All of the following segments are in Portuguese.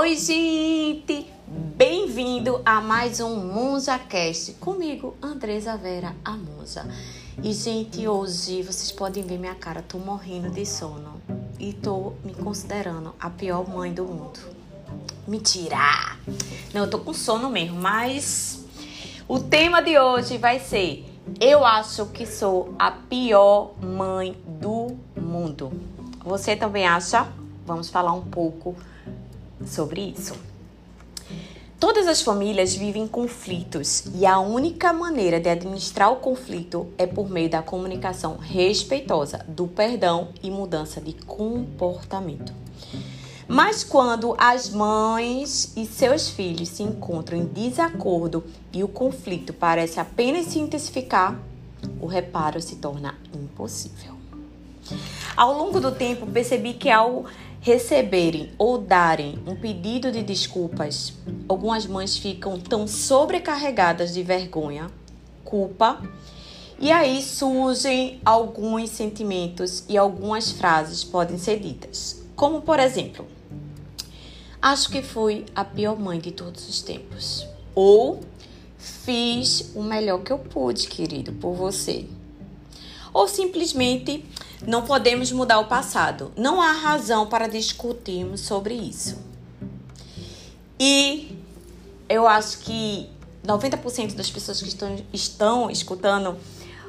Oi, gente! Bem-vindo a mais um MunzaCast comigo, Andresa Vera, a Musa. E, gente, hoje vocês podem ver minha cara, tô morrendo de sono e tô me considerando a pior mãe do mundo. Mentira! Não, eu tô com sono mesmo, mas o tema de hoje vai ser Eu acho que sou a pior mãe do mundo. Você também acha? Vamos falar um pouco sobre isso. Todas as famílias vivem conflitos e a única maneira de administrar o conflito é por meio da comunicação respeitosa, do perdão e mudança de comportamento. Mas quando as mães e seus filhos se encontram em desacordo e o conflito parece apenas se intensificar, o reparo se torna impossível. Ao longo do tempo, percebi que ao receberem ou darem um pedido de desculpas, algumas mães ficam tão sobrecarregadas de vergonha, culpa, e aí surgem alguns sentimentos e algumas frases podem ser ditas. Como por exemplo, acho que fui a pior mãe de todos os tempos. Ou fiz o melhor que eu pude, querido, por você. Ou simplesmente não podemos mudar o passado. Não há razão para discutirmos sobre isso. E eu acho que 90% das pessoas que estão, estão escutando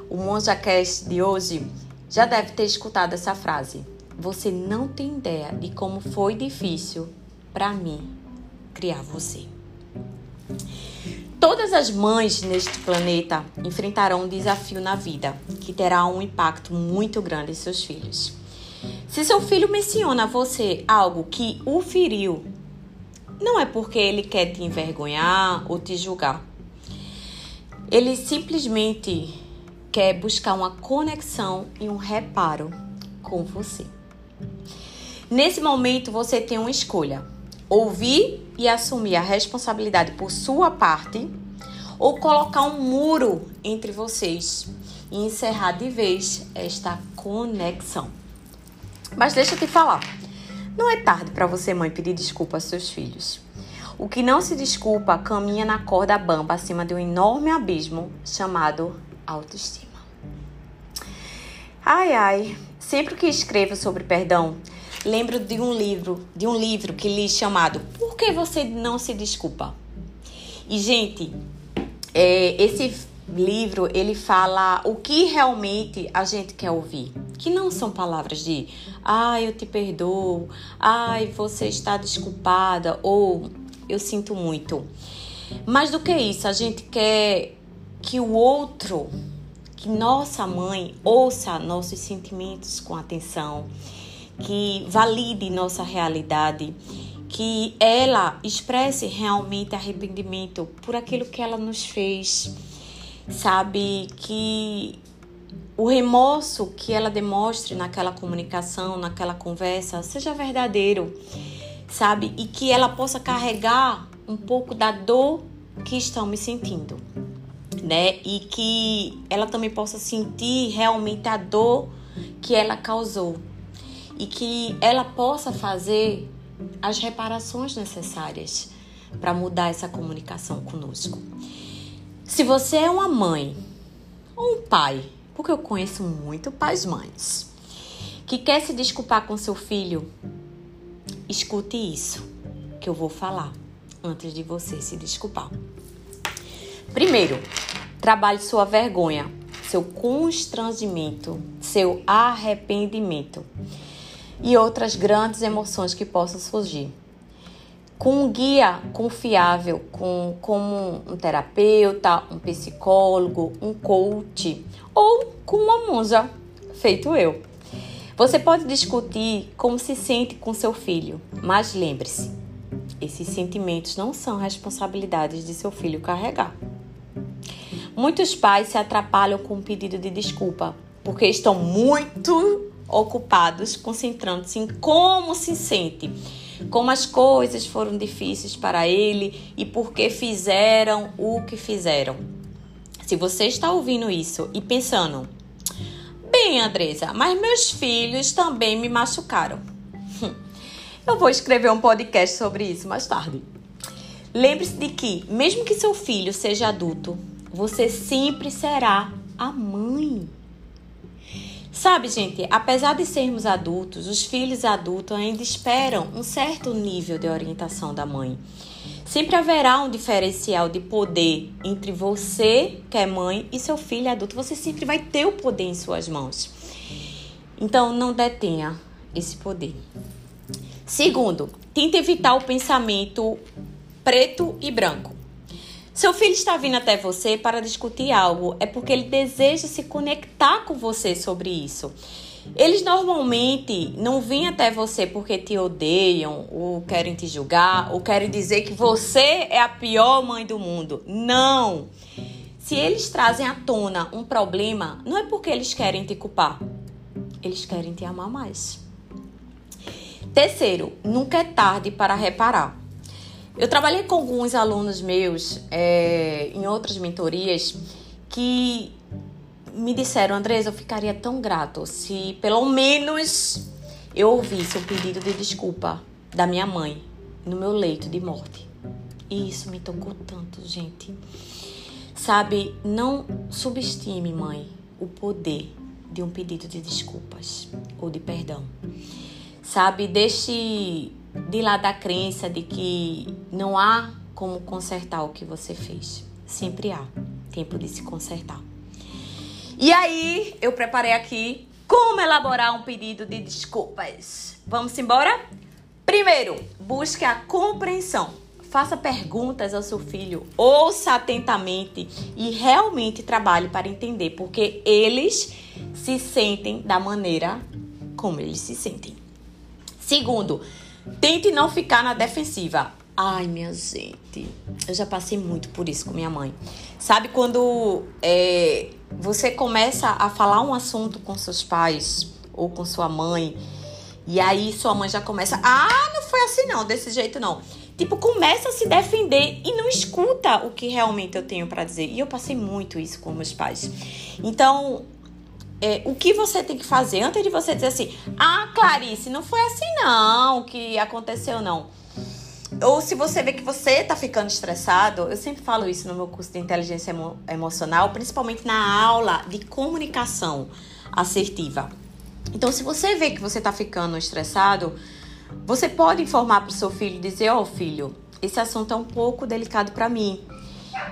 o MonjaCast de hoje já deve ter escutado essa frase. Você não tem ideia de como foi difícil para mim criar você. Todas as mães neste planeta enfrentarão um desafio na vida que terá um impacto muito grande em seus filhos. Se seu filho menciona a você algo que o feriu, não é porque ele quer te envergonhar ou te julgar. Ele simplesmente quer buscar uma conexão e um reparo com você. Nesse momento, você tem uma escolha ouvir e assumir a responsabilidade por sua parte ou colocar um muro entre vocês e encerrar de vez esta conexão. Mas deixa eu te falar, não é tarde para você, mãe, pedir desculpa aos seus filhos. O que não se desculpa caminha na corda bamba acima de um enorme abismo chamado autoestima. Ai, ai, sempre que escrevo sobre perdão, lembro de um livro, de um livro que li chamado Por que você não se desculpa? E gente, é, esse livro ele fala o que realmente a gente quer ouvir, que não são palavras de ai, eu te perdoo, ai, você está desculpada ou eu sinto muito. Mais do que isso, a gente quer que o outro, que nossa mãe ouça nossos sentimentos com atenção que valide nossa realidade, que ela expresse realmente arrependimento por aquilo que ela nos fez, sabe? Que o remorso que ela demonstre naquela comunicação, naquela conversa, seja verdadeiro, sabe? E que ela possa carregar um pouco da dor que estão me sentindo, né? E que ela também possa sentir realmente a dor que ela causou e que ela possa fazer as reparações necessárias para mudar essa comunicação conosco. Se você é uma mãe ou um pai, porque eu conheço muito pais mães, que quer se desculpar com seu filho, escute isso que eu vou falar antes de você se desculpar. Primeiro, trabalhe sua vergonha, seu constrangimento, seu arrependimento e outras grandes emoções que possam surgir. Com um guia confiável, com, como um terapeuta, um psicólogo, um coach ou com uma musa, feito eu. Você pode discutir como se sente com seu filho, mas lembre-se, esses sentimentos não são responsabilidades de seu filho carregar. Muitos pais se atrapalham com o pedido de desculpa porque estão muito ocupados, concentrando-se em como se sente, como as coisas foram difíceis para ele e por que fizeram o que fizeram. Se você está ouvindo isso e pensando, bem, Andresa, mas meus filhos também me machucaram. Eu vou escrever um podcast sobre isso mais tarde. Lembre-se de que, mesmo que seu filho seja adulto, você sempre será a mãe. Sabe, gente, apesar de sermos adultos, os filhos adultos ainda esperam um certo nível de orientação da mãe. Sempre haverá um diferencial de poder entre você, que é mãe, e seu filho adulto. Você sempre vai ter o poder em suas mãos. Então, não detenha esse poder. Segundo, tente evitar o pensamento preto e branco. Seu filho está vindo até você para discutir algo, é porque ele deseja se conectar com você sobre isso. Eles normalmente não vêm até você porque te odeiam, ou querem te julgar, ou querem dizer que você é a pior mãe do mundo. Não! Se eles trazem à tona um problema, não é porque eles querem te culpar, eles querem te amar mais. Terceiro, nunca é tarde para reparar. Eu trabalhei com alguns alunos meus é, em outras mentorias que me disseram, Andresa, eu ficaria tão grato se pelo menos eu ouvisse o pedido de desculpa da minha mãe no meu leito de morte. E isso me tocou tanto, gente. Sabe, não subestime, mãe, o poder de um pedido de desculpas ou de perdão. Sabe, deixe de lado a crença de que não há como consertar o que você fez. Sempre há tempo de se consertar. E aí, eu preparei aqui como elaborar um pedido de desculpas. Vamos embora? Primeiro, busque a compreensão. Faça perguntas ao seu filho, ouça atentamente e realmente trabalhe para entender porque eles se sentem da maneira como eles se sentem. Segundo, tente não ficar na defensiva. Ai, minha gente, eu já passei muito por isso com minha mãe. Sabe quando é, você começa a falar um assunto com seus pais ou com sua mãe e aí sua mãe já começa, ah, não foi assim não, desse jeito não. Tipo, começa a se defender e não escuta o que realmente eu tenho para dizer. E eu passei muito isso com meus pais. Então, é, o que você tem que fazer antes de você dizer assim: Ah, Clarice, não foi assim não que aconteceu, não. Ou se você vê que você tá ficando estressado, eu sempre falo isso no meu curso de inteligência emo emocional, principalmente na aula de comunicação assertiva. Então, se você vê que você tá ficando estressado, você pode informar para o seu filho, dizer: Ó, oh, filho, esse assunto é um pouco delicado para mim.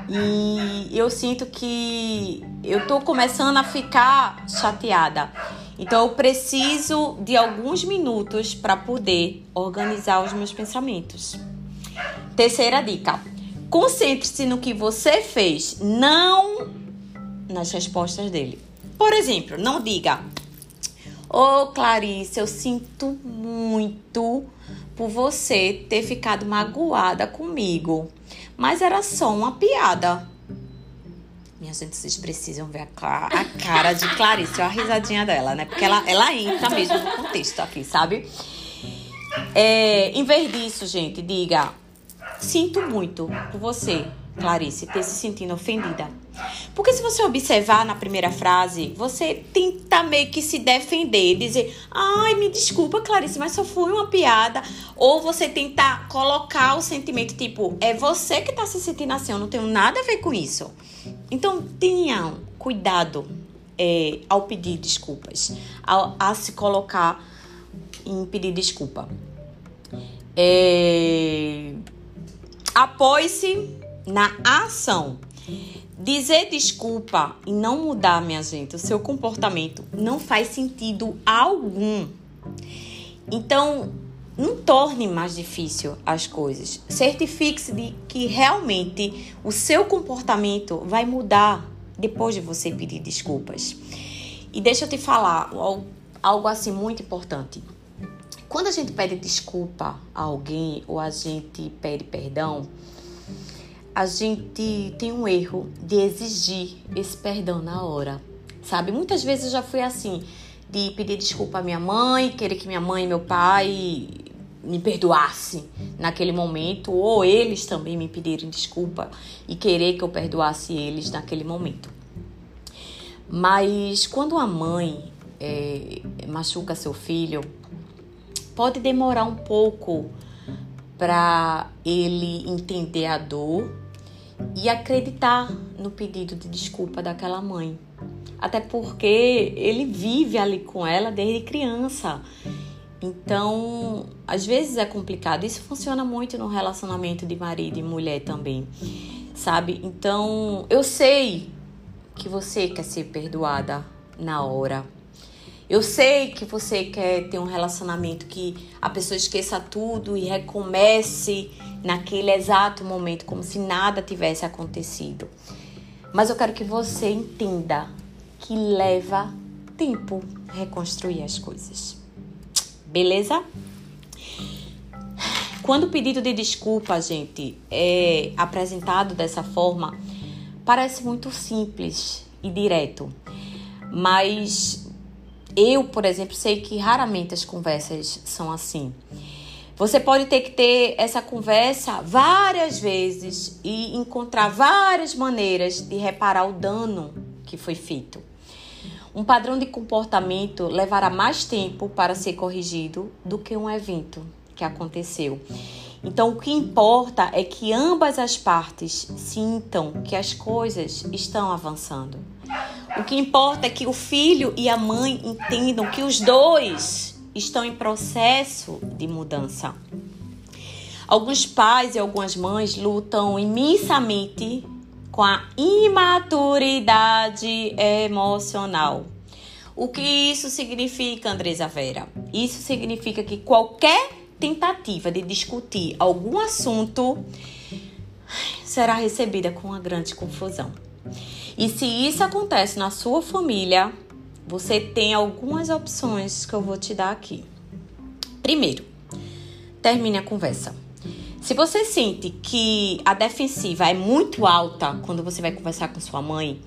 E eu sinto que eu tô começando a ficar chateada. Então eu preciso de alguns minutos para poder organizar os meus pensamentos. Terceira dica: concentre-se no que você fez, não nas respostas dele. Por exemplo, não diga: Ô oh, Clarice, eu sinto muito por você ter ficado magoada comigo mas era só uma piada. Minha gente, vocês precisam ver a, a cara de Clarice, a risadinha dela, né? Porque ela, ela entra mesmo no contexto aqui, sabe? É, em vez disso, gente, diga: Sinto muito por você, Clarice, ter se sentindo ofendida. Porque se você observar na primeira frase, você tenta meio que se defender, dizer, ai, me desculpa, Clarice, mas só foi uma piada. Ou você tentar colocar o sentimento, tipo, é você que tá se sentindo assim, eu não tenho nada a ver com isso. Então, tenham cuidado é, ao pedir desculpas, ao, a se colocar em pedir desculpa. É, Apoie-se na ação. Dizer desculpa e não mudar, minha gente, o seu comportamento não faz sentido algum. Então, não torne mais difícil as coisas. Certifique-se de que realmente o seu comportamento vai mudar depois de você pedir desculpas. E deixa eu te falar algo assim muito importante. Quando a gente pede desculpa a alguém ou a gente pede perdão, a gente tem um erro de exigir esse perdão na hora, sabe? Muitas vezes eu já fui assim, de pedir desculpa à minha mãe, querer que minha mãe e meu pai me perdoasse naquele momento, ou eles também me pedirem desculpa e querer que eu perdoasse eles naquele momento. Mas quando a mãe é, machuca seu filho, pode demorar um pouco para ele entender a dor e acreditar no pedido de desculpa daquela mãe. Até porque ele vive ali com ela desde criança. Então, às vezes é complicado. Isso funciona muito no relacionamento de marido e mulher também, sabe? Então, eu sei que você quer ser perdoada na hora. Eu sei que você quer ter um relacionamento que a pessoa esqueça tudo e recomece naquele exato momento, como se nada tivesse acontecido. Mas eu quero que você entenda que leva tempo reconstruir as coisas. Beleza? Quando o pedido de desculpa, gente, é apresentado dessa forma, parece muito simples e direto. Mas eu, por exemplo, sei que raramente as conversas são assim. Você pode ter que ter essa conversa várias vezes e encontrar várias maneiras de reparar o dano que foi feito. Um padrão de comportamento levará mais tempo para ser corrigido do que um evento que aconteceu. Então, o que importa é que ambas as partes sintam que as coisas estão avançando. O que importa é que o filho e a mãe entendam que os dois estão em processo de mudança. Alguns pais e algumas mães lutam imensamente com a imaturidade emocional. O que isso significa, Andresa Vera? Isso significa que qualquer tentativa de discutir algum assunto será recebida com uma grande confusão. E se isso acontece na sua família, você tem algumas opções que eu vou te dar aqui. Primeiro, termine a conversa. Se você sente que a defensiva é muito alta quando você vai conversar com sua mãe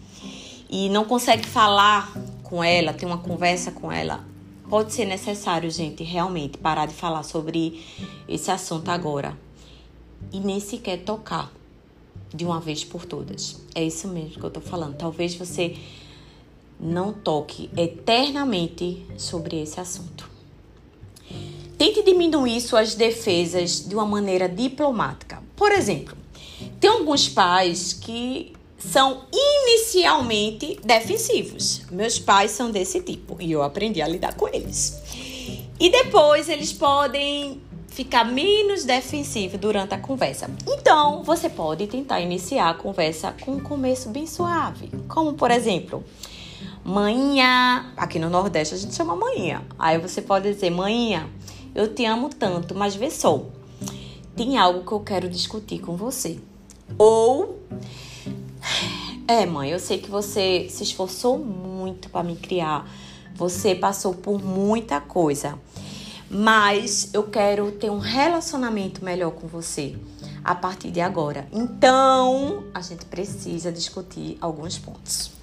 e não consegue falar com ela, ter uma conversa com ela, pode ser necessário, gente, realmente parar de falar sobre esse assunto agora e nem sequer tocar de uma vez por todas. É isso mesmo que eu tô falando. Talvez você não toque eternamente sobre esse assunto. Tente diminuir suas defesas de uma maneira diplomática. Por exemplo, tem alguns pais que são inicialmente defensivos. Meus pais são desse tipo e eu aprendi a lidar com eles. E depois eles podem ficar menos defensivos durante a conversa. Então, você pode tentar iniciar a conversa com um começo bem suave, como por exemplo, manhã, aqui no Nordeste a gente chama manhã. Aí você pode dizer, manhã, eu te amo tanto, mas vê só. Tem algo que eu quero discutir com você. Ou é, mãe, eu sei que você se esforçou muito para me criar. Você passou por muita coisa. Mas eu quero ter um relacionamento melhor com você a partir de agora. Então, a gente precisa discutir alguns pontos.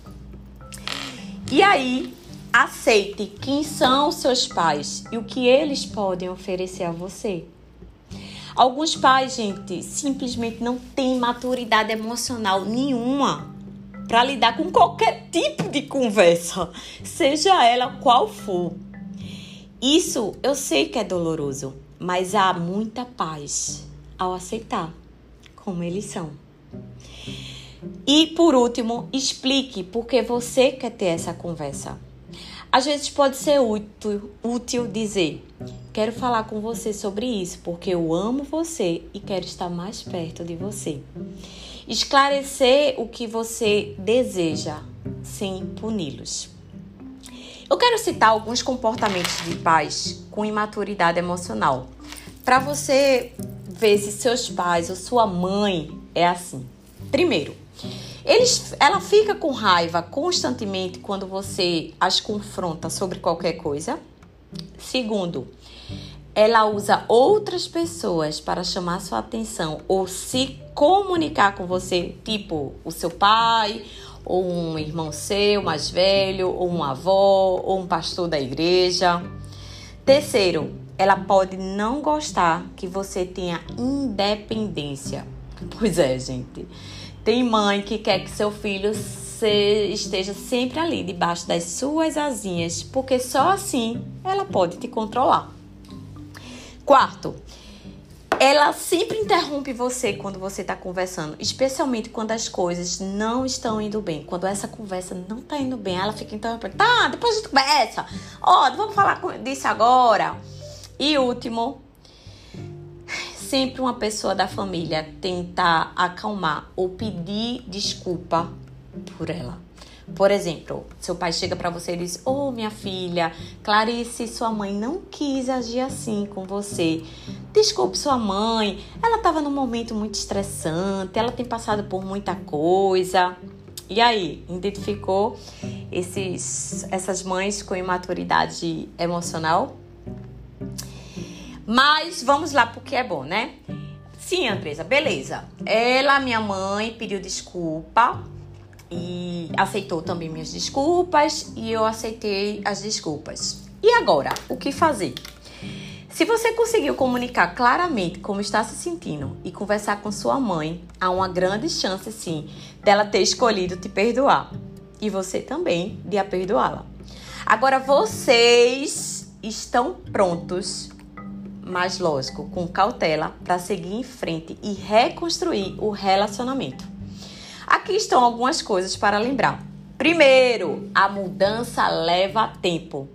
E aí, Aceite quem são seus pais e o que eles podem oferecer a você. Alguns pais, gente, simplesmente não têm maturidade emocional nenhuma para lidar com qualquer tipo de conversa, seja ela qual for. Isso eu sei que é doloroso, mas há muita paz ao aceitar como eles são. E por último, explique por que você quer ter essa conversa. Às vezes pode ser útil, útil dizer: Quero falar com você sobre isso porque eu amo você e quero estar mais perto de você. Esclarecer o que você deseja sem puni-los. Eu quero citar alguns comportamentos de pais com imaturidade emocional para você ver se seus pais ou sua mãe é assim. Primeiro, eles, ela fica com raiva constantemente quando você as confronta sobre qualquer coisa. Segundo, ela usa outras pessoas para chamar sua atenção ou se comunicar com você, tipo o seu pai, ou um irmão seu mais velho, ou uma avó, ou um pastor da igreja. Terceiro, ela pode não gostar que você tenha independência. Pois é, gente. Tem mãe que quer que seu filho se, esteja sempre ali, debaixo das suas asinhas, porque só assim ela pode te controlar. Quarto, ela sempre interrompe você quando você está conversando, especialmente quando as coisas não estão indo bem. Quando essa conversa não está indo bem, ela fica interrompendo. Tá, depois a gente conversa. Ó, oh, vamos falar disso agora. E último, sempre uma pessoa da família tentar acalmar ou pedir desculpa por ela. Por exemplo, seu pai chega para você e diz: Ô oh, minha filha, Clarice, sua mãe não quis agir assim com você. Desculpe sua mãe, ela estava num momento muito estressante, ela tem passado por muita coisa. E aí, identificou esses, essas mães com imaturidade emocional? Mas vamos lá porque é bom, né? Sim, Andresa, beleza. Ela, minha mãe, pediu desculpa e aceitou também minhas desculpas e eu aceitei as desculpas. E agora, o que fazer? Se você conseguiu comunicar claramente como está se sentindo e conversar com sua mãe, há uma grande chance sim dela ter escolhido te perdoar e você também de a perdoá-la. Agora vocês estão prontos, mas lógico, com cautela para seguir em frente e reconstruir o relacionamento. Aqui estão algumas coisas para lembrar. Primeiro, a mudança leva tempo.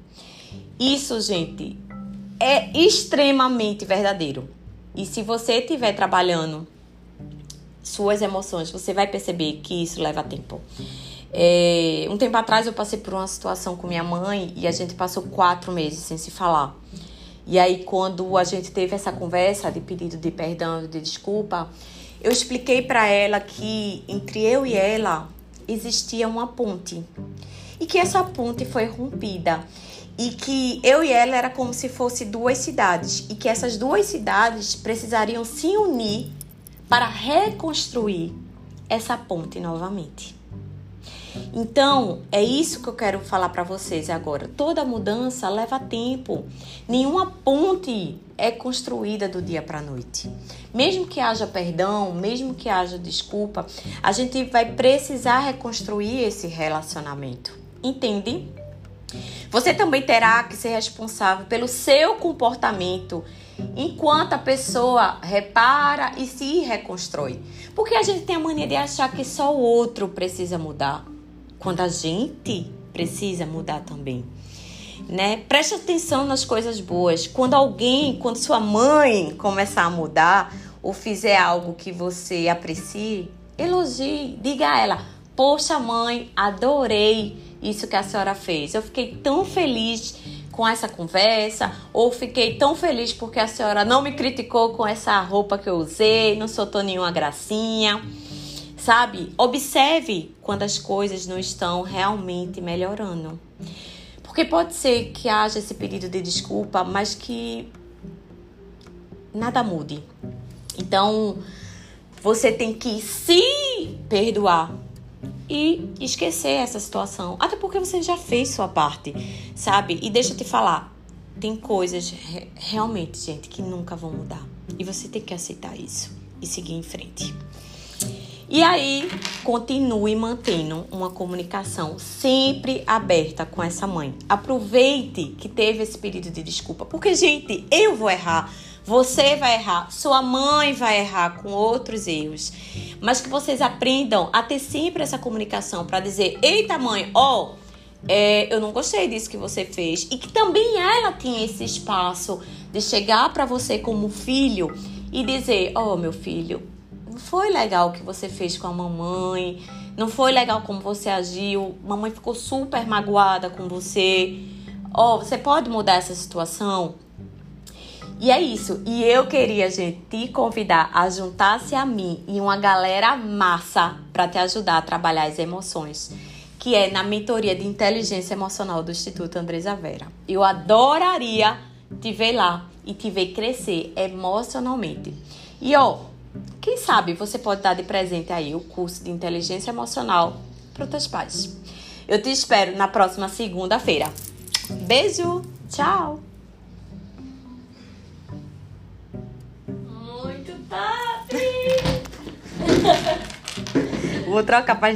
Isso, gente, é extremamente verdadeiro. E se você estiver trabalhando suas emoções, você vai perceber que isso leva tempo. É, um tempo atrás eu passei por uma situação com minha mãe e a gente passou quatro meses sem se falar. E aí, quando a gente teve essa conversa de pedido de perdão, de desculpa, eu expliquei para ela que entre eu e ela existia uma ponte. E que essa ponte foi rompida. E que eu e ela era como se fosse duas cidades. E que essas duas cidades precisariam se unir para reconstruir essa ponte novamente. Então, é isso que eu quero falar para vocês agora. Toda mudança leva tempo. Nenhuma ponte é construída do dia para a noite. Mesmo que haja perdão, mesmo que haja desculpa, a gente vai precisar reconstruir esse relacionamento. Entende? Você também terá que ser responsável pelo seu comportamento enquanto a pessoa repara e se reconstrói. Porque a gente tem a mania de achar que só o outro precisa mudar quando a gente precisa mudar também. Né? Preste atenção nas coisas boas. Quando alguém, quando sua mãe começar a mudar ou fizer algo que você aprecie, elogie, diga a ela: "Poxa, mãe, adorei isso que a senhora fez. Eu fiquei tão feliz com essa conversa, ou fiquei tão feliz porque a senhora não me criticou com essa roupa que eu usei, não soltou nenhuma gracinha." Sabe? Observe quando as coisas não estão realmente melhorando. Porque pode ser que haja esse pedido de desculpa, mas que nada mude. Então, você tem que se perdoar e esquecer essa situação. Até porque você já fez sua parte, sabe? E deixa eu te falar, tem coisas realmente, gente, que nunca vão mudar. E você tem que aceitar isso e seguir em frente. E aí, continue mantendo uma comunicação sempre aberta com essa mãe. Aproveite que teve esse pedido de desculpa, porque, gente, eu vou errar. Você vai errar, sua mãe vai errar com outros erros, mas que vocês aprendam a ter sempre essa comunicação para dizer: Eita, mãe, ó, é, eu não gostei disso que você fez, e que também ela tinha esse espaço de chegar para você como filho e dizer: Ó, oh, meu filho, não foi legal o que você fez com a mamãe, não foi legal como você agiu, mamãe ficou super magoada com você. Ó, oh, você pode mudar essa situação? E é isso. E eu queria, gente, te convidar a juntar-se a mim e uma galera massa para te ajudar a trabalhar as emoções, que é na mentoria de inteligência emocional do Instituto Andresa Vera. Eu adoraria te ver lá e te ver crescer emocionalmente. E ó, quem sabe você pode dar de presente aí o curso de inteligência emocional para os teus pais. Eu te espero na próxima segunda-feira. Beijo, tchau. Muito top! Vou trocar para